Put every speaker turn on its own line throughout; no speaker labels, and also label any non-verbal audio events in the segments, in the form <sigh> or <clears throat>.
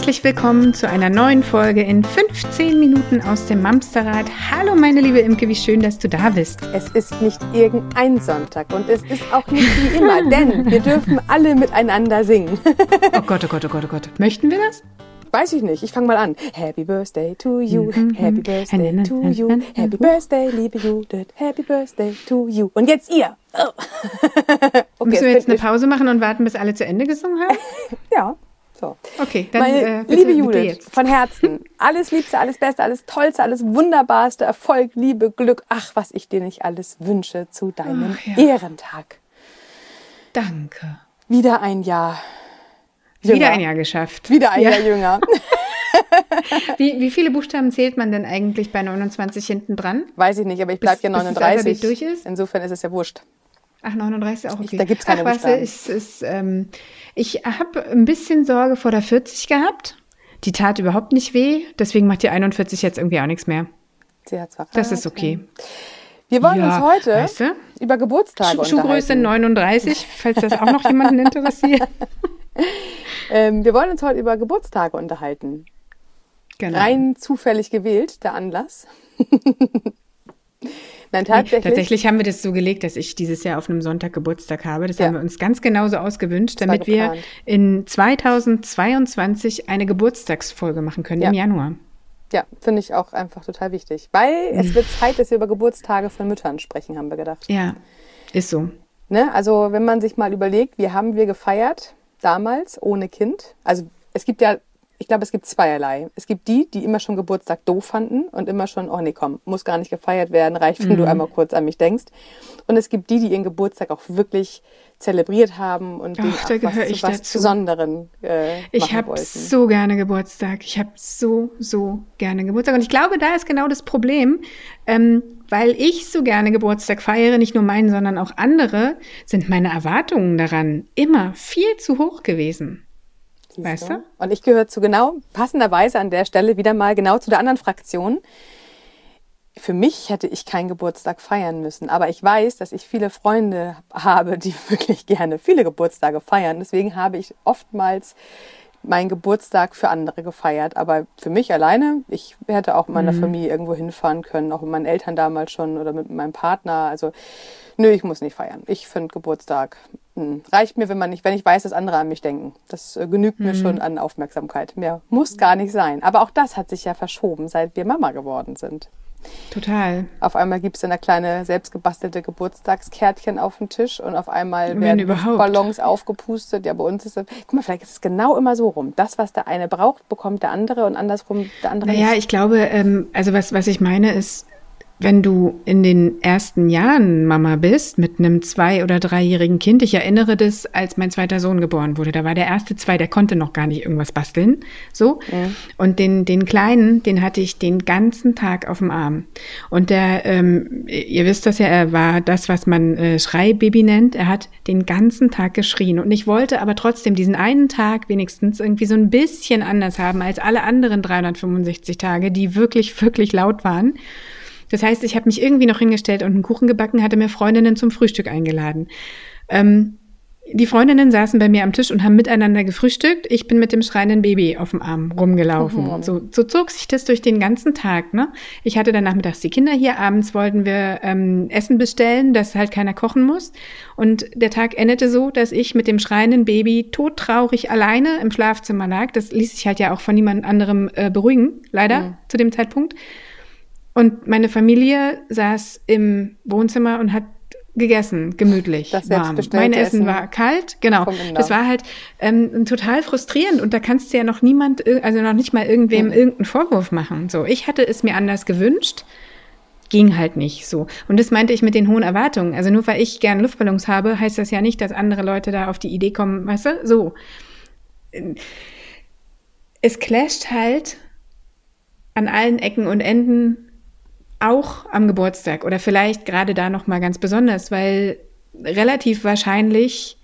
Herzlich willkommen zu einer neuen Folge in 15 Minuten aus dem Mamsterrad. Hallo meine liebe Imke, wie schön, dass du da bist.
Es ist nicht irgendein Sonntag und es ist auch nicht wie immer, <laughs> denn wir dürfen alle miteinander singen.
oh Gott, oh Gott, oh Gott, oh Gott. Möchten wir das?
Weiß ich nicht. Ich fange mal an. Happy Birthday to you. Mhm. Happy Birthday to you. Happy Birthday, liebe Judith. Happy Birthday to you. Und jetzt ihr. Oh. <laughs>
okay, Müssen wir jetzt eine Pause machen und warten, bis alle zu Ende gesungen haben? <laughs>
ja. So.
Okay, dann
Meine
äh,
liebe Judith, von Herzen, alles Liebste, alles Beste, alles Tollste, alles Wunderbarste, Erfolg, Liebe, Glück, ach, was ich dir nicht alles wünsche zu deinem ach, ja. Ehrentag.
Danke.
Wieder ein Jahr.
Jünger. Wieder ein Jahr geschafft.
Wieder ein ja. Jahr jünger. <laughs>
wie, wie viele Buchstaben zählt man denn eigentlich bei 29 hinten dran?
Weiß ich nicht, aber ich bleibe ja 39. Bis das durch ist? Insofern ist es ja wurscht.
Ach, 39 ist auch okay.
Ich, da gibt's keine
Ach. Weißt du, ist, ist, ähm, ich habe ein bisschen Sorge vor der 40 gehabt. Die tat überhaupt nicht weh. Deswegen macht die 41 jetzt irgendwie auch nichts mehr.
Sie hat zwar
Das ist okay.
Wir wollen ja, uns heute weißt du? über Geburtstage
Sch Schuhgröße 39, falls das auch noch jemanden interessiert. <laughs>
ähm, wir wollen uns heute über Geburtstage unterhalten. Genau. Rein zufällig gewählt, der Anlass. <laughs>
Nein, tatsächlich. tatsächlich haben wir das so gelegt, dass ich dieses Jahr auf einem Sonntag Geburtstag habe. Das ja. haben wir uns ganz genauso ausgewünscht, damit wir in 2022 eine Geburtstagsfolge machen können ja. im Januar.
Ja, finde ich auch einfach total wichtig. Weil es mhm. wird Zeit, dass wir über Geburtstage von Müttern sprechen, haben wir gedacht.
Ja, ist so.
Ne? Also, wenn man sich mal überlegt, wie haben wir gefeiert damals ohne Kind? Also, es gibt ja ich glaube, es gibt zweierlei. Es gibt die, die immer schon Geburtstag doof fanden und immer schon, oh nee, komm, muss gar nicht gefeiert werden, reicht, wenn mhm. du einmal kurz an mich denkst. Und es gibt die, die ihren Geburtstag auch wirklich zelebriert haben und
Ach, da was, ich
was dazu. Besonderen äh,
Ich habe so gerne Geburtstag. Ich habe so, so gerne Geburtstag. Und ich glaube, da ist genau das Problem, ähm, weil ich so gerne Geburtstag feiere, nicht nur meinen, sondern auch andere, sind meine Erwartungen daran immer viel zu hoch gewesen. Weißt du?
Und ich gehöre zu genau, passenderweise an der Stelle wieder mal genau zu der anderen Fraktion. Für mich hätte ich keinen Geburtstag feiern müssen, aber ich weiß, dass ich viele Freunde habe, die <laughs> wirklich gerne viele Geburtstage feiern. Deswegen habe ich oftmals meinen Geburtstag für andere gefeiert. Aber für mich alleine, ich hätte auch mit meiner mhm. Familie irgendwo hinfahren können, auch mit meinen Eltern damals schon oder mit meinem Partner. Also, nö, ich muss nicht feiern. Ich finde Geburtstag hm, reicht mir, wenn man nicht, wenn ich weiß, dass andere an mich denken. Das äh, genügt mhm. mir schon an Aufmerksamkeit. Mehr muss gar nicht sein. Aber auch das hat sich ja verschoben, seit wir Mama geworden sind.
Total.
Auf einmal gibt es dann eine kleine selbstgebastelte Geburtstagskärtchen auf dem Tisch und auf einmal Wenn werden überhaupt. Ballons aufgepustet. Ja, bei uns ist es, guck mal, vielleicht ist es genau immer so rum. Das, was der eine braucht, bekommt der andere und andersrum der andere
naja, nicht. ich glaube, ähm, also was, was ich meine ist, wenn du in den ersten Jahren Mama bist mit einem zwei- oder dreijährigen Kind, ich erinnere das, als mein zweiter Sohn geboren wurde. Da war der erste zwei, der konnte noch gar nicht irgendwas basteln. So. Ja. Und den, den Kleinen, den hatte ich den ganzen Tag auf dem Arm. Und der, ähm, ihr wisst das ja, er war das, was man äh, Schreibaby nennt. Er hat den ganzen Tag geschrien. Und ich wollte aber trotzdem diesen einen Tag wenigstens irgendwie so ein bisschen anders haben als alle anderen 365 Tage, die wirklich, wirklich laut waren. Das heißt, ich habe mich irgendwie noch hingestellt und einen Kuchen gebacken, hatte mir Freundinnen zum Frühstück eingeladen. Ähm, die Freundinnen saßen bei mir am Tisch und haben miteinander gefrühstückt. Ich bin mit dem schreienden Baby auf dem Arm rumgelaufen. Mhm. So, so zog sich das durch den ganzen Tag. Ne? Ich hatte dann nachmittags die Kinder hier. Abends wollten wir ähm, Essen bestellen, dass halt keiner kochen muss. Und der Tag endete so, dass ich mit dem schreienden Baby todtraurig alleine im Schlafzimmer lag. Das ließ sich halt ja auch von niemand anderem äh, beruhigen, leider, mhm. zu dem Zeitpunkt. Und meine Familie saß im Wohnzimmer und hat gegessen, gemütlich, das warm. Mein Essen, Essen, war kalt, genau. Das war halt ähm, total frustrierend und da kannst du ja noch niemand, also noch nicht mal irgendwem mhm. irgendeinen Vorwurf machen. So, ich hatte es mir anders gewünscht, ging halt nicht so. Und das meinte ich mit den hohen Erwartungen. Also nur weil ich gern Luftballons habe, heißt das ja nicht, dass andere Leute da auf die Idee kommen, weißt du? So. Es clasht halt an allen Ecken und Enden auch am Geburtstag oder vielleicht gerade da noch mal ganz besonders, weil relativ wahrscheinlich,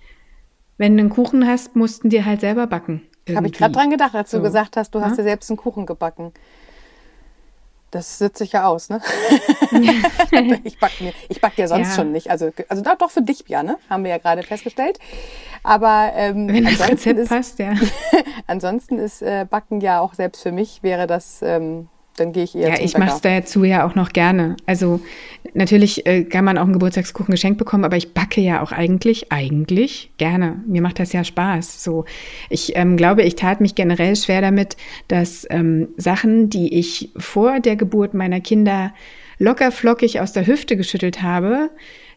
wenn du einen Kuchen hast, mussten dir halt selber backen.
Habe ich gerade dran gedacht, als du so. gesagt hast, du hast ja? dir selbst einen Kuchen gebacken. das sitze ich ja aus, ne? <laughs> ich back mir, ich back ja sonst ja. schon nicht. Also, also doch für dich, ja, ne? Haben wir ja gerade festgestellt. Aber ähm,
wenn das Rezept ist, passt, ja. <laughs>
ansonsten ist äh, Backen ja auch selbst für mich wäre das ähm, dann gehe ich eher
Ja, ich mache es dazu ja auch noch gerne. Also natürlich äh, kann man auch einen Geburtstagskuchen geschenkt bekommen, aber ich backe ja auch eigentlich, eigentlich gerne. Mir macht das ja Spaß. So, ich ähm, glaube, ich tat mich generell schwer damit, dass ähm, Sachen, die ich vor der Geburt meiner Kinder locker flockig aus der Hüfte geschüttelt habe,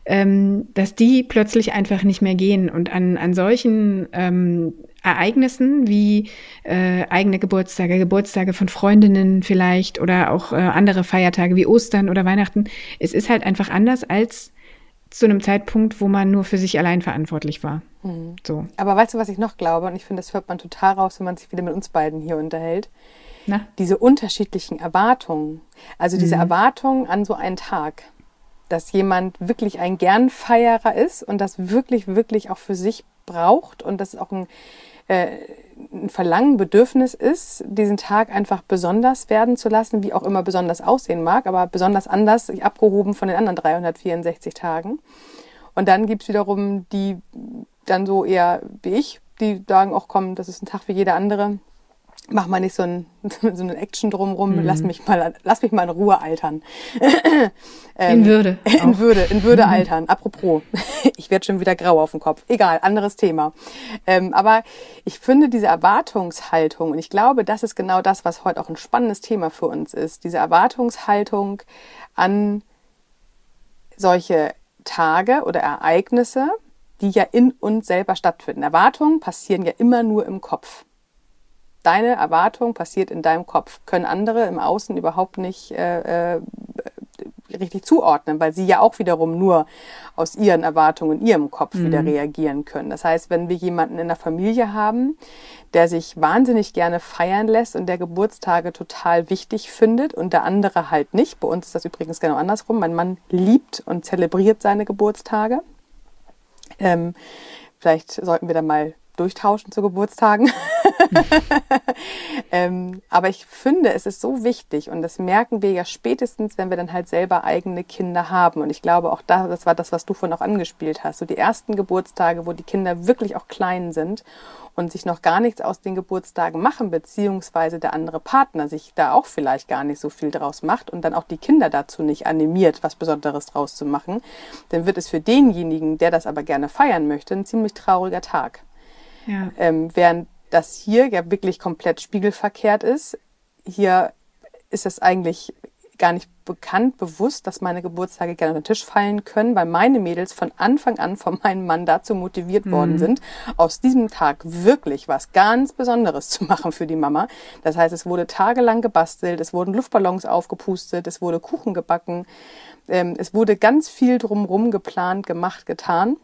ähm, dass die plötzlich einfach nicht mehr gehen. Und an, an solchen ähm, Ereignissen wie äh, eigene Geburtstage, Geburtstage von Freundinnen vielleicht oder auch äh, andere Feiertage wie Ostern oder Weihnachten. Es ist halt einfach anders als zu einem Zeitpunkt, wo man nur für sich allein verantwortlich war.
Mhm. So. Aber weißt du, was ich noch glaube? Und ich finde, das hört man total raus, wenn man sich wieder mit uns beiden hier unterhält. Na? Diese unterschiedlichen Erwartungen. Also diese mhm. Erwartungen an so einen Tag dass jemand wirklich ein Gernfeierer ist und das wirklich, wirklich auch für sich braucht und das auch ein, äh, ein Verlangen, Bedürfnis ist, diesen Tag einfach besonders werden zu lassen, wie auch immer besonders aussehen mag, aber besonders anders, abgehoben von den anderen 364 Tagen. Und dann gibt's wiederum die dann so eher wie ich, die sagen, auch komm, das ist ein Tag wie jeder andere mach mal nicht so ein <laughs> so eine Action drumrum, mhm. lass mich mal lass mich mal in Ruhe altern. <clears throat>
ähm, <laughs> in Würde.
In Würde, in Würde mhm. altern. Apropos, <laughs> ich werde schon wieder grau auf dem Kopf. Egal, anderes Thema. Ähm, aber ich finde diese Erwartungshaltung und ich glaube, das ist genau das, was heute auch ein spannendes Thema für uns ist. Diese Erwartungshaltung an solche Tage oder Ereignisse, die ja in uns selber stattfinden. Erwartungen passieren ja immer nur im Kopf deine Erwartung passiert in deinem Kopf, können andere im Außen überhaupt nicht äh, äh, richtig zuordnen, weil sie ja auch wiederum nur aus ihren Erwartungen in ihrem Kopf mhm. wieder reagieren können. Das heißt, wenn wir jemanden in der Familie haben, der sich wahnsinnig gerne feiern lässt und der Geburtstage total wichtig findet und der andere halt nicht. Bei uns ist das übrigens genau andersrum. Mein Mann liebt und zelebriert seine Geburtstage. Ähm, vielleicht sollten wir da mal durchtauschen zu Geburtstagen. <laughs> <laughs> ähm, aber ich finde, es ist so wichtig und das merken wir ja spätestens, wenn wir dann halt selber eigene Kinder haben. Und ich glaube auch da, das war das, was du vorhin auch angespielt hast, so die ersten Geburtstage, wo die Kinder wirklich auch klein sind und sich noch gar nichts aus den Geburtstagen machen, beziehungsweise der andere Partner sich da auch vielleicht gar nicht so viel draus macht und dann auch die Kinder dazu nicht animiert, was Besonderes draus zu machen, dann wird es für denjenigen, der das aber gerne feiern möchte, ein ziemlich trauriger Tag. Ja. Ähm, während das hier ja wirklich komplett spiegelverkehrt ist. Hier ist es eigentlich gar nicht bekannt, bewusst, dass meine Geburtstage gerne unter den Tisch fallen können, weil meine Mädels von Anfang an von meinem Mann dazu motiviert mhm. worden sind, aus diesem Tag wirklich was ganz Besonderes zu machen für die Mama. Das heißt, es wurde tagelang gebastelt, es wurden Luftballons aufgepustet, es wurde Kuchen gebacken, ähm, es wurde ganz viel drumrum geplant, gemacht, getan.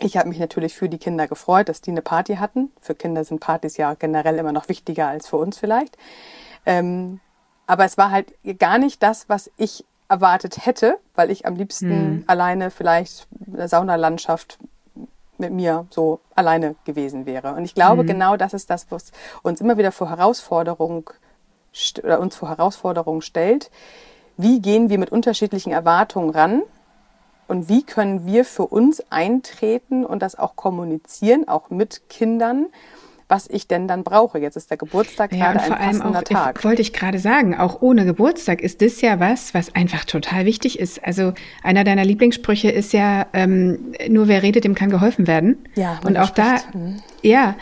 Ich habe mich natürlich für die Kinder gefreut, dass die eine Party hatten. Für Kinder sind Partys ja generell immer noch wichtiger als für uns vielleicht. Ähm, aber es war halt gar nicht das, was ich erwartet hätte, weil ich am liebsten hm. alleine vielleicht eine Saunalandschaft mit mir so alleine gewesen wäre. Und ich glaube, hm. genau das ist das, was uns immer wieder vor Herausforderung oder uns vor Herausforderungen stellt. Wie gehen wir mit unterschiedlichen Erwartungen ran? Und wie können wir für uns eintreten und das auch kommunizieren, auch mit Kindern, was ich denn dann brauche. Jetzt ist der Geburtstag ja, gerade ein passender
auch,
Tag.
Wollte ich gerade sagen, auch ohne Geburtstag ist das ja was, was einfach total wichtig ist. Also einer deiner Lieblingssprüche ist ja, ähm, nur wer redet, dem kann geholfen werden.
Ja,
und auch spricht. da, mhm. ja,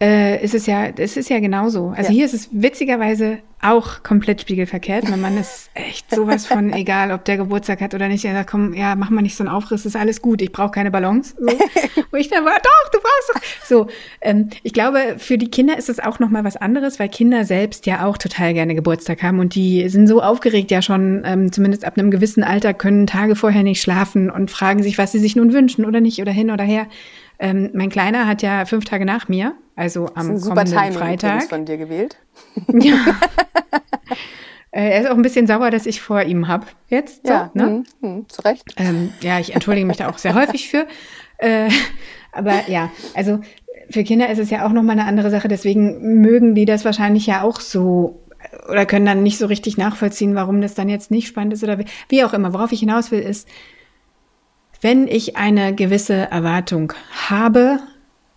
äh, ist es ja, es ist ja genauso. Also ja. hier ist es witzigerweise auch komplett spiegelverkehrt. Mein Mann ist echt sowas von <laughs> egal, ob der Geburtstag hat oder nicht. Er sagt, komm, ja, mach mal nicht so einen Aufriss, ist alles gut. Ich brauche keine Ballons. So. <laughs> Wo ich dann war, doch, du brauchst doch. So, ähm, ich glaube, für die Kinder ist es auch noch mal was anderes, weil Kinder selbst ja auch total gerne Geburtstag haben und die sind so aufgeregt ja schon, ähm, zumindest ab einem gewissen Alter können Tage vorher nicht schlafen und fragen sich, was sie sich nun wünschen oder nicht oder hin oder her. Ähm, mein Kleiner hat ja fünf Tage nach mir, also am das ist ein super kommenden Timing Freitag.
von dir gewählt.
Ja. <laughs> Äh, er ist auch ein bisschen sauer, dass ich vor ihm habe jetzt. So, ja, ne?
mh, mh, zu Recht.
Ähm, ja, ich entschuldige mich da auch sehr häufig für. Äh, aber ja, also für Kinder ist es ja auch nochmal eine andere Sache. Deswegen mögen die das wahrscheinlich ja auch so oder können dann nicht so richtig nachvollziehen, warum das dann jetzt nicht spannend ist oder wie, wie auch immer. Worauf ich hinaus will, ist, wenn ich eine gewisse Erwartung habe,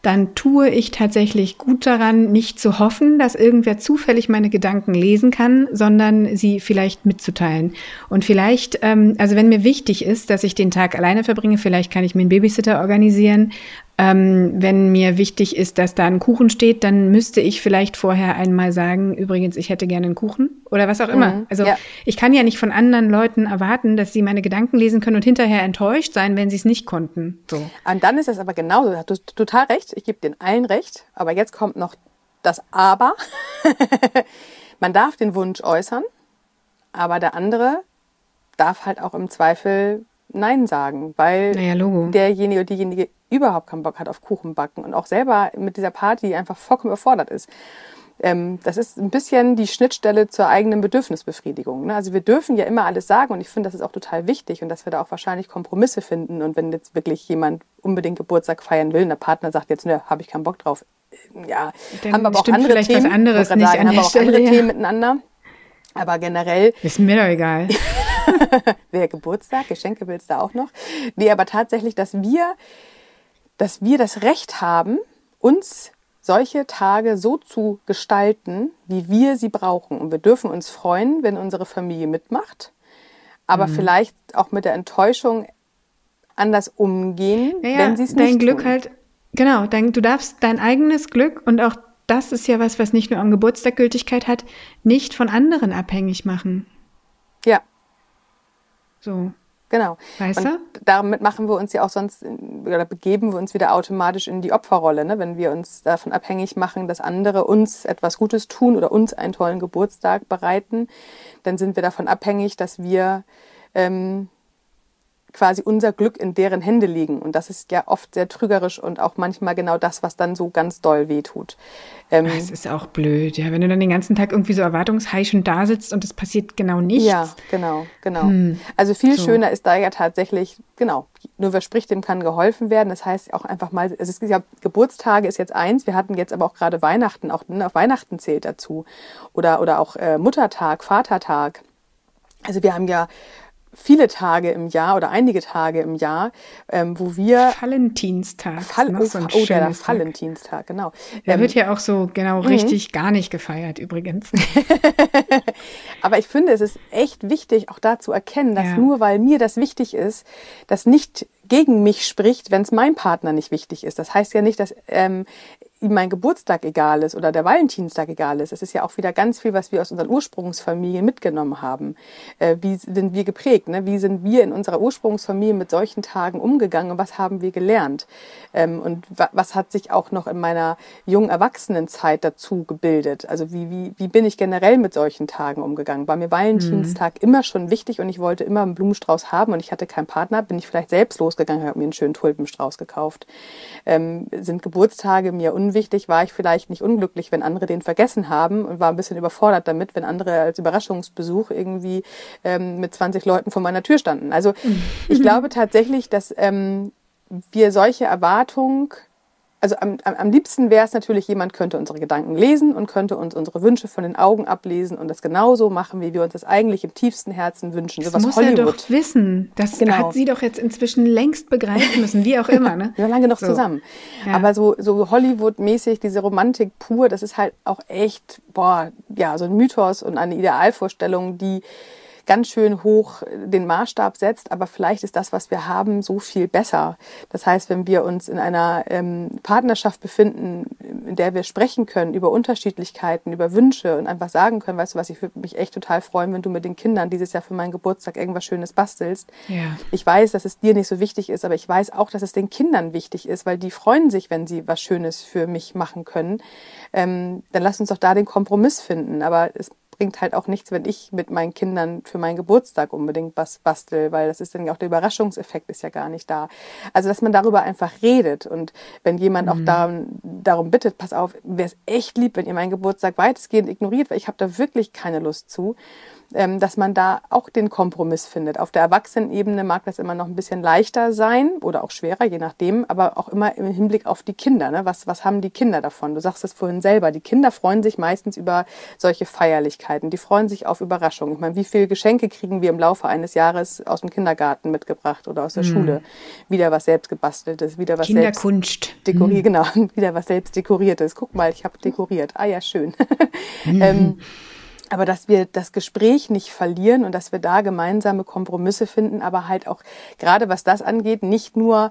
dann tue ich tatsächlich gut daran, nicht zu hoffen, dass irgendwer zufällig meine Gedanken lesen kann, sondern sie vielleicht mitzuteilen. Und vielleicht, ähm, also wenn mir wichtig ist, dass ich den Tag alleine verbringe, vielleicht kann ich mir einen Babysitter organisieren ähm, wenn mir wichtig ist, dass da ein Kuchen steht, dann müsste ich vielleicht vorher einmal sagen, übrigens, ich hätte gerne einen Kuchen oder was auch immer. Mhm, also ja. ich kann ja nicht von anderen Leuten erwarten, dass sie meine Gedanken lesen können und hinterher enttäuscht sein, wenn sie es nicht konnten. So.
Und dann ist es aber genauso. Du hast total recht. Ich gebe den allen recht. Aber jetzt kommt noch das Aber. <laughs> Man darf den Wunsch äußern, aber der andere darf halt auch im Zweifel Nein sagen, weil
naja,
derjenige oder diejenige überhaupt keinen Bock hat auf Kuchen backen und auch selber mit dieser Party einfach vollkommen überfordert ist. Ähm, das ist ein bisschen die Schnittstelle zur eigenen Bedürfnisbefriedigung. Ne? Also wir dürfen ja immer alles sagen und ich finde, das ist auch total wichtig und dass wir da auch wahrscheinlich Kompromisse finden. Und wenn jetzt wirklich jemand unbedingt Geburtstag feiern will und der Partner sagt jetzt, ne, habe ich keinen Bock drauf, äh, ja,
Dann haben wir aber auch andere Themen. Was anderes nicht sagen,
haben wir auch Stelle, andere ja. Themen miteinander. Aber generell.
Ist mir doch egal. <laughs> <laughs>
Wer Geburtstag, Geschenke willst du auch noch. Nee, aber tatsächlich, dass wir dass wir das Recht haben, uns solche Tage so zu gestalten, wie wir sie brauchen. Und wir dürfen uns freuen, wenn unsere Familie mitmacht, aber mhm. vielleicht auch mit der Enttäuschung anders umgehen, ja, wenn sie es nicht
dein Glück
tun.
halt, genau, dein, du darfst dein eigenes Glück und auch das ist ja was, was nicht nur am Geburtstag Gültigkeit hat, nicht von anderen abhängig machen.
Ja.
So.
Genau.
Weißt
und
du?
damit machen wir uns ja auch sonst oder begeben wir uns wieder automatisch in die Opferrolle, ne? wenn wir uns davon abhängig machen, dass andere uns etwas Gutes tun oder uns einen tollen Geburtstag bereiten, dann sind wir davon abhängig, dass wir ähm, quasi unser Glück in deren Hände liegen. Und das ist ja oft sehr trügerisch und auch manchmal genau das, was dann so ganz doll wehtut.
Ähm, das ist auch blöd, ja. Wenn du dann den ganzen Tag irgendwie so erwartungsheischend da sitzt und es passiert genau nichts.
Ja, genau, genau. Hm. Also viel so. schöner ist da ja tatsächlich, genau, nur wer spricht, dem kann geholfen werden. Das heißt auch einfach mal, es ist ja, Geburtstage ist jetzt eins, wir hatten jetzt aber auch gerade Weihnachten, auch ne, auf Weihnachten zählt dazu. Oder, oder auch äh, Muttertag, Vatertag. Also wir haben ja viele Tage im Jahr oder einige Tage im Jahr, ähm, wo wir
Valentinstag.
Fall, oh, so oh, der Valentinstag, genau.
Der ähm, wird ja auch so genau mhm. richtig gar nicht gefeiert übrigens. <laughs>
Aber ich finde, es ist echt wichtig, auch da zu erkennen, dass ja. nur weil mir das wichtig ist, das nicht gegen mich spricht, wenn es meinem Partner nicht wichtig ist. Das heißt ja nicht, dass ähm, ihm mein Geburtstag egal ist oder der Valentinstag egal ist. Es ist ja auch wieder ganz viel, was wir aus unseren Ursprungsfamilien mitgenommen haben. Äh, wie sind wir geprägt? Ne? Wie sind wir in unserer Ursprungsfamilie mit solchen Tagen umgegangen und was haben wir gelernt? Ähm, und wa was hat sich auch noch in meiner jungen Erwachsenenzeit dazu gebildet? Also wie, wie, wie bin ich generell mit solchen Tagen umgegangen? War mir Valentinstag mhm. immer schon wichtig und ich wollte immer einen Blumenstrauß haben und ich hatte keinen Partner? Bin ich vielleicht selbst losgegangen, habe mir einen schönen Tulpenstrauß gekauft? Ähm, sind Geburtstage mir unwichtig? Unwichtig, war ich vielleicht nicht unglücklich, wenn andere den vergessen haben und war ein bisschen überfordert damit, wenn andere als Überraschungsbesuch irgendwie ähm, mit 20 Leuten vor meiner Tür standen. Also ich glaube tatsächlich, dass ähm, wir solche Erwartungen also am, am, liebsten wäre es natürlich, jemand könnte unsere Gedanken lesen und könnte uns unsere Wünsche von den Augen ablesen und das genauso machen, wie wir uns das eigentlich im tiefsten Herzen wünschen.
So das muss Hollywood. er doch wissen. Das genau. hat sie doch jetzt inzwischen längst begreifen müssen, wie auch <laughs> immer. Ne?
wir waren lange noch so. zusammen. Ja. Aber so, so Hollywood-mäßig, diese Romantik pur, das ist halt auch echt, boah, ja, so ein Mythos und eine Idealvorstellung, die ganz schön hoch den Maßstab setzt, aber vielleicht ist das, was wir haben, so viel besser. Das heißt, wenn wir uns in einer ähm, Partnerschaft befinden, in der wir sprechen können über Unterschiedlichkeiten, über Wünsche und einfach sagen können, weißt du was, ich würde mich echt total freuen, wenn du mit den Kindern dieses Jahr für meinen Geburtstag irgendwas Schönes bastelst.
Ja.
Ich weiß, dass es dir nicht so wichtig ist, aber ich weiß auch, dass es den Kindern wichtig ist, weil die freuen sich, wenn sie was Schönes für mich machen können. Ähm, dann lass uns doch da den Kompromiss finden. Aber es bringt halt auch nichts, wenn ich mit meinen Kindern für meinen Geburtstag unbedingt was bastel, weil das ist dann ja auch der Überraschungseffekt ist ja gar nicht da. Also, dass man darüber einfach redet und wenn jemand mhm. auch darum, darum bittet, pass auf, wäre es echt lieb, wenn ihr meinen Geburtstag weitestgehend ignoriert, weil ich habe da wirklich keine Lust zu dass man da auch den Kompromiss findet. Auf der Erwachsenenebene mag das immer noch ein bisschen leichter sein oder auch schwerer, je nachdem, aber auch immer im Hinblick auf die Kinder. Ne? Was, was haben die Kinder davon? Du sagst es vorhin selber, die Kinder freuen sich meistens über solche Feierlichkeiten. Die freuen sich auf Überraschungen. Ich meine, wie viele Geschenke kriegen wir im Laufe eines Jahres aus dem Kindergarten mitgebracht oder aus der mhm. Schule? Wieder was selbst gebasteltes, wieder was
Kinderkunst.
selbst dekoriert, mhm. genau, <laughs> wieder was selbst dekoriertes. Guck mal, ich habe dekoriert. Ah ja, schön. Mhm. <laughs> ähm, aber dass wir das Gespräch nicht verlieren und dass wir da gemeinsame Kompromisse finden, aber halt auch gerade was das angeht, nicht nur,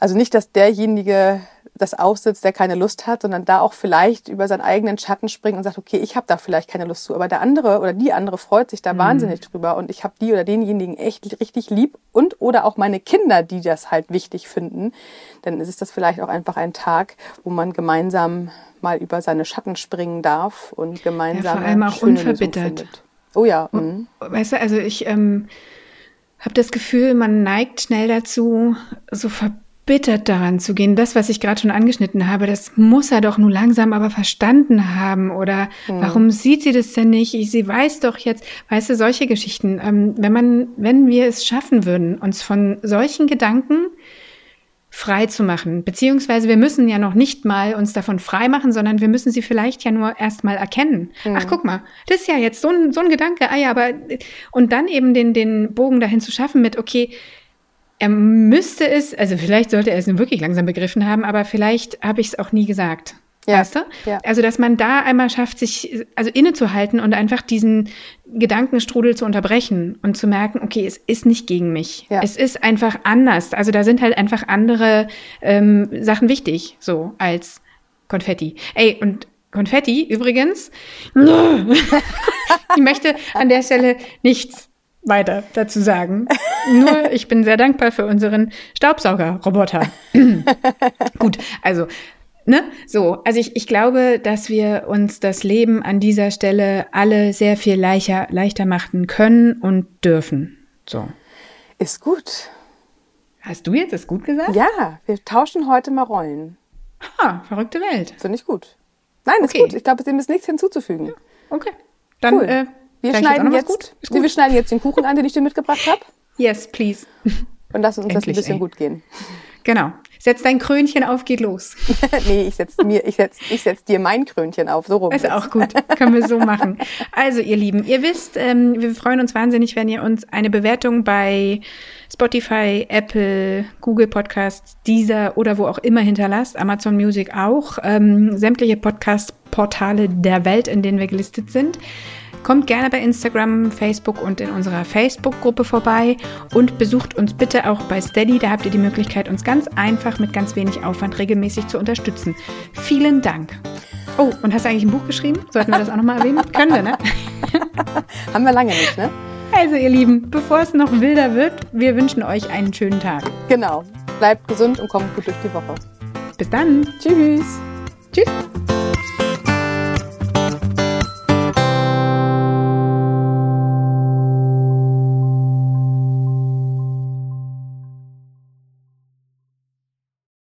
also nicht, dass derjenige das aussitzt, der keine Lust hat, sondern da auch vielleicht über seinen eigenen Schatten springt und sagt, okay, ich habe da vielleicht keine Lust zu, aber der andere oder die andere freut sich da mhm. wahnsinnig drüber und ich habe die oder denjenigen echt richtig lieb und oder auch meine Kinder, die das halt wichtig finden, dann ist das vielleicht auch einfach ein Tag, wo man gemeinsam mal über seine Schatten springen darf und gemeinsam ja,
vor allem auch unverbittert.
Oh ja. Mhm.
Weißt du, also ich ähm, habe das Gefühl, man neigt schnell dazu, so verbittert daran zu gehen. Das, was ich gerade schon angeschnitten habe, das muss er doch nur langsam aber verstanden haben. Oder mhm. warum sieht sie das denn nicht? Sie weiß doch jetzt, weißt du, solche Geschichten. Ähm, wenn man, wenn wir es schaffen würden, uns von solchen Gedanken frei zu machen. Beziehungsweise wir müssen ja noch nicht mal uns davon frei machen, sondern wir müssen sie vielleicht ja nur erst mal erkennen. Mhm. Ach, guck mal, das ist ja jetzt so ein, so ein Gedanke. Ah ja, aber und dann eben den, den Bogen dahin zu schaffen mit, okay, er müsste es, also vielleicht sollte er es wirklich langsam begriffen haben, aber vielleicht habe ich es auch nie gesagt. Ja. Weißt du? Ja. Also, dass man da einmal schafft, sich also innezuhalten und einfach diesen Gedankenstrudel zu unterbrechen und zu merken, okay, es ist nicht gegen mich. Ja. Es ist einfach anders. Also da sind halt einfach andere ähm, Sachen wichtig, so als Konfetti. Ey, und Konfetti übrigens, <laughs> ich möchte an der Stelle nichts weiter dazu sagen. Nur, <laughs> ich bin sehr dankbar für unseren Staubsaugerroboter. <laughs> Gut, also Ne? So, also ich, ich glaube, dass wir uns das Leben an dieser Stelle alle sehr viel leichter, leichter machen können und dürfen. So.
Ist gut.
Hast du jetzt das gut gesagt?
Ja, wir tauschen heute mal Rollen.
Ha, verrückte Welt.
Finde ich gut. Nein, okay. ist gut. Ich glaube, dem ist nichts hinzuzufügen. Ja,
okay. Dann
cool. äh, wir schneiden jetzt, gut? gut? wir schneiden jetzt den Kuchen an, den ich dir mitgebracht habe.
Yes, please. <laughs>
Und lass uns Endlich, das ein bisschen ey. gut gehen.
Genau. Setz dein Krönchen auf, geht los. <laughs>
nee, ich setz mir, ich setz, ich setz dir mein Krönchen auf, so rum.
Ist jetzt. auch gut. Können wir so machen. Also, ihr Lieben, ihr wisst, ähm, wir freuen uns wahnsinnig, wenn ihr uns eine Bewertung bei Spotify, Apple, Google Podcasts, Deezer oder wo auch immer hinterlasst. Amazon Music auch. Ähm, sämtliche Podcast-Portale der Welt, in denen wir gelistet sind. Kommt gerne bei Instagram, Facebook und in unserer Facebook-Gruppe vorbei und besucht uns bitte auch bei Steady. Da habt ihr die Möglichkeit, uns ganz einfach mit ganz wenig Aufwand regelmäßig zu unterstützen. Vielen Dank. Oh, und hast du eigentlich ein Buch geschrieben? Sollten wir das auch nochmal erwähnen? <laughs> Können wir, ne? <laughs>
Haben wir lange nicht, ne?
Also, ihr Lieben, bevor es noch wilder wird, wir wünschen euch einen schönen Tag.
Genau. Bleibt gesund und kommt gut durch die Woche.
Bis dann.
Tschüss.
Tschüss.